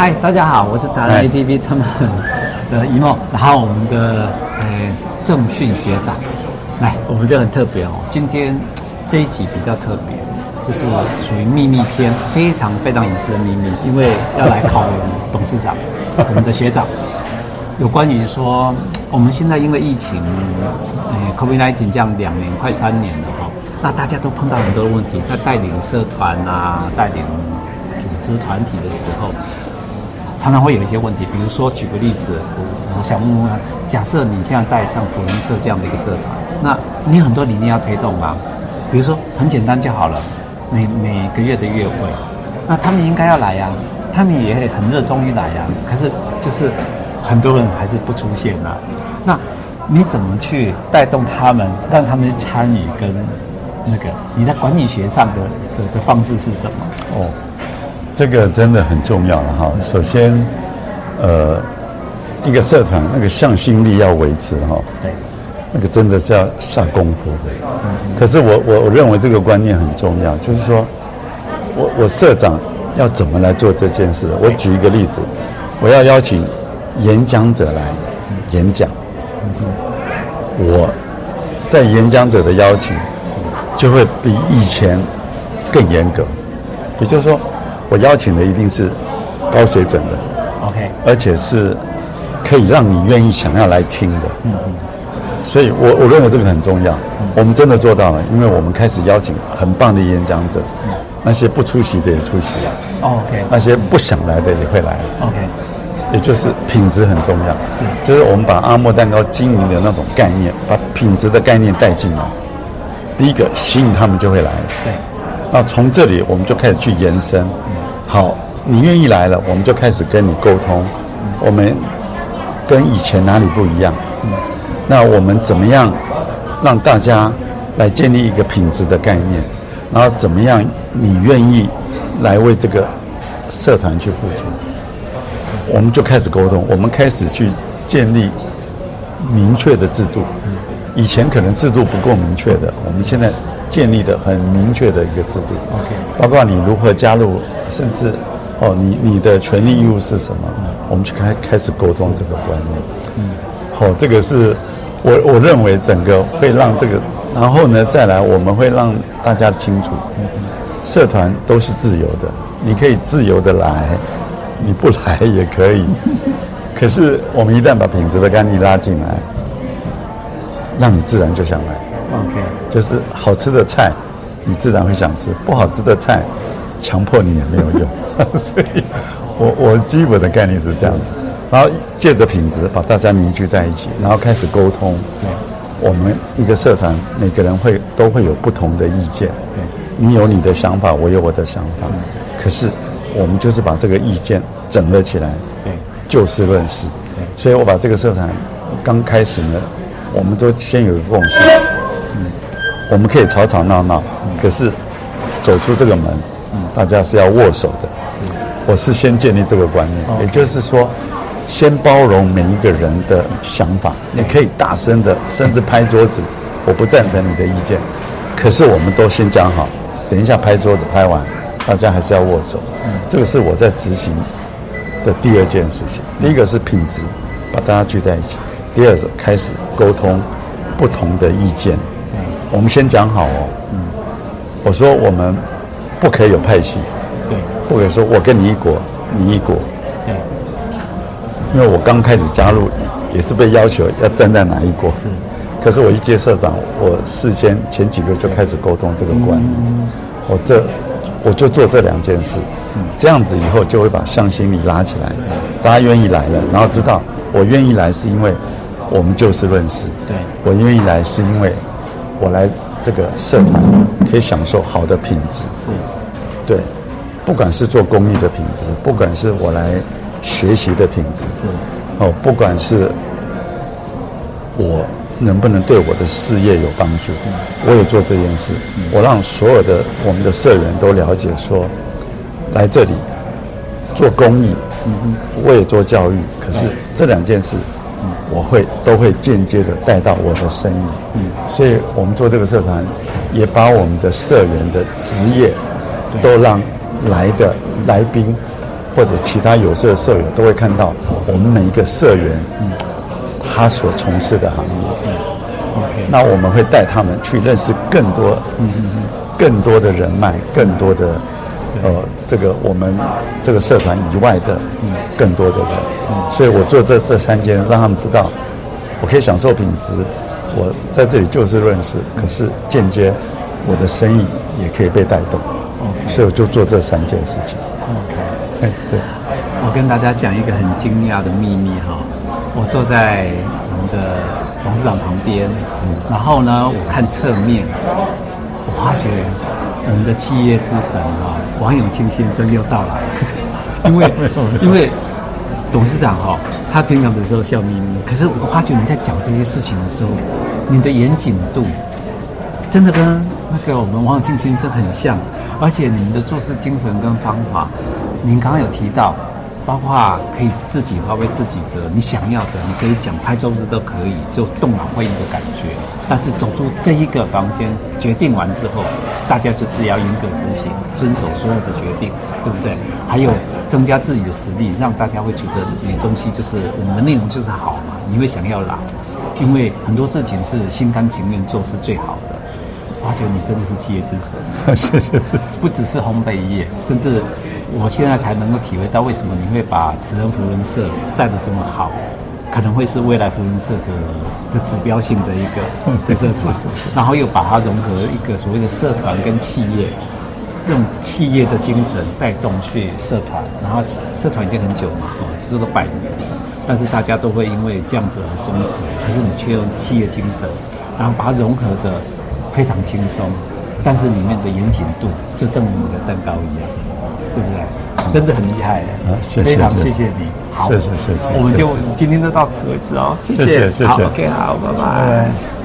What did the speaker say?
嗨，大家好，我是达人 APP 创办人的一梦，然后我们的呃郑训学长，来，我们就很特别哦，今天这一集比较特别，就是属于秘密篇，非常非常隐私的秘密，因为要来考我们董事长，我们的学长，有关于说我们现在因为疫情，呃，COVID-19 这样两年快三年了哈，那大家都碰到很多问题，在带领社团啊，带领组织团体的时候。常常会有一些问题，比如说举个例子，我我想问问，假设你现在带像福人社这样的一个社团，那你很多理念要推动吗？比如说很简单就好了，每每个月的月会，那他们应该要来呀，他们也很热衷于来呀，可是就是很多人还是不出现啊。那你怎么去带动他们，让他们参与跟那个你在管理学上的的的方式是什么？哦。这个真的很重要了哈。首先，呃，一个社团那个向心力要维持哈。对。那个真的是要下功夫的。嗯。可是我我我认为这个观念很重要，就是说，我我社长要怎么来做这件事？我举一个例子，我要邀请演讲者来演讲。嗯。我在演讲者的邀请就会比以前更严格，也就是说。我邀请的一定是高水准的，OK，而且是可以让你愿意想要来听的，嗯嗯，所以我我认为这个很重要，我们真的做到了，因为我们开始邀请很棒的演讲者，那些不出席的也出席了，OK，那些不想来的也会来，OK，也就是品质很重要，是，就是我们把阿莫蛋糕经营的那种概念，把品质的概念带进来，第一个吸引他们就会来，对，那从这里我们就开始去延伸。好，你愿意来了，我们就开始跟你沟通。我们跟以前哪里不一样？那我们怎么样让大家来建立一个品质的概念？然后怎么样你愿意来为这个社团去付出？我们就开始沟通，我们开始去建立明确的制度。以前可能制度不够明确的，我们现在建立的很明确的一个制度。OK，包括你如何加入。甚至，哦，你你的权利义务是什么？我们去开开始沟通这个观念。嗯，好，这个是我我认为整个会让这个，然后呢，再来我们会让大家清楚，社团都是自由的，你可以自由的来，你不来也可以。可是我们一旦把品质的概念拉进来，让你自然就想来。OK，就是好吃的菜，你自然会想吃；不好吃的菜。强迫你也没有用，所以我我基本的概念是这样子，然后借着品质把大家凝聚在一起，然后开始沟通。对，我们一个社团每个人会都会有不同的意见，对，你有你的想法，我有我的想法，可是我们就是把这个意见整合起来，对，就事论事。对，所以我把这个社团刚开始呢，我们都先有一个共识，嗯，我们可以吵吵闹闹，可是走出这个门。大家是要握手的，是，我是先建立这个观念也就是说，先包容每一个人的想法，你可以大声的，甚至拍桌子，我不赞成你的意见，可是我们都先讲好，等一下拍桌子拍完，大家还是要握手，嗯，这个是我在执行的第二件事情。第一个是品质，把大家聚在一起；第二个开始沟通不同的意见，嗯，我们先讲好哦，嗯，我说我们。不可以有派系，对，不可以说我跟你一国，你一国，对，因为我刚开始加入，也是被要求要站在哪一国，是，可是我一接社长，我事先前几个就开始沟通这个观念，嗯、我这我就做这两件事，嗯，这样子以后就会把向心力拉起来，大家愿意来了，然后知道我愿意来是因为我们就事论事，对，我愿意来是因为我来。这个社团可以享受好的品质，是，对，不管是做公益的品质，不管是我来学习的品质，是，哦，不管是我能不能对我的事业有帮助，我也做这件事，我让所有的我们的社员都了解说，来这里做公益，嗯，我也做教育，可是这两件事。我会都会间接的带到我的生意，嗯，所以我们做这个社团，也把我们的社员的职业，都让来的来宾或者其他有色社员都会看到我们每一个社员，嗯，他所从事的行业。嗯，OK。那我们会带他们去认识更多，嗯嗯嗯，更多的人脉，更多的，呃，这个我们这个社团以外的，嗯，更多的人。嗯，所以我做这这三间，让他们知道，我可以享受品质，我在这里就事论事，可是间接我的生意也可以被带动。所以我就做这三件事情。OK。哎，对，我跟大家讲一个很惊讶的秘密哈，我坐在我们的董事长旁边，然后呢，我看侧面，我发觉我们的企业之神啊，王永庆先生又到来了，因为 因为董事长哈，他平常的时候笑眯眯，可是我发觉你在讲这些事情的时候，你的严谨度真的跟那个我们王永庆先生很像，而且你们的做事精神跟方法。您刚刚有提到，包括可以自己发挥自己的你想要的，你可以讲拍桌子都可以，就动脑会议的感觉。但是走出这一个房间，决定完之后，大家就是要严格执行，遵守所有的决定，对不对？还有增加自己的实力，让大家会觉得你东西就是我们的内容就是好嘛，你会想要来，因为很多事情是心甘情愿做是最好的。我觉你真的是企业之神，谢谢，不只是烘焙业，甚至。我现在才能够体会到为什么你会把慈恩福伦社带的这么好，可能会是未来福伦社的的指标性的一个 的社团，然后又把它融合一个所谓的社团跟企业，用企业的精神带动去社团，然后社团已经很久嘛，哦，说了百年，但是大家都会因为这样子而松弛，可是你却用企业精神，然后把它融合得非常轻松，但是里面的严谨度就正如你的蛋糕一样。对不对？真的很厉害，啊，非常谢谢你。好，谢谢谢谢。我们就今天就到此为止哦，谢谢谢谢。好，OK，好，拜拜。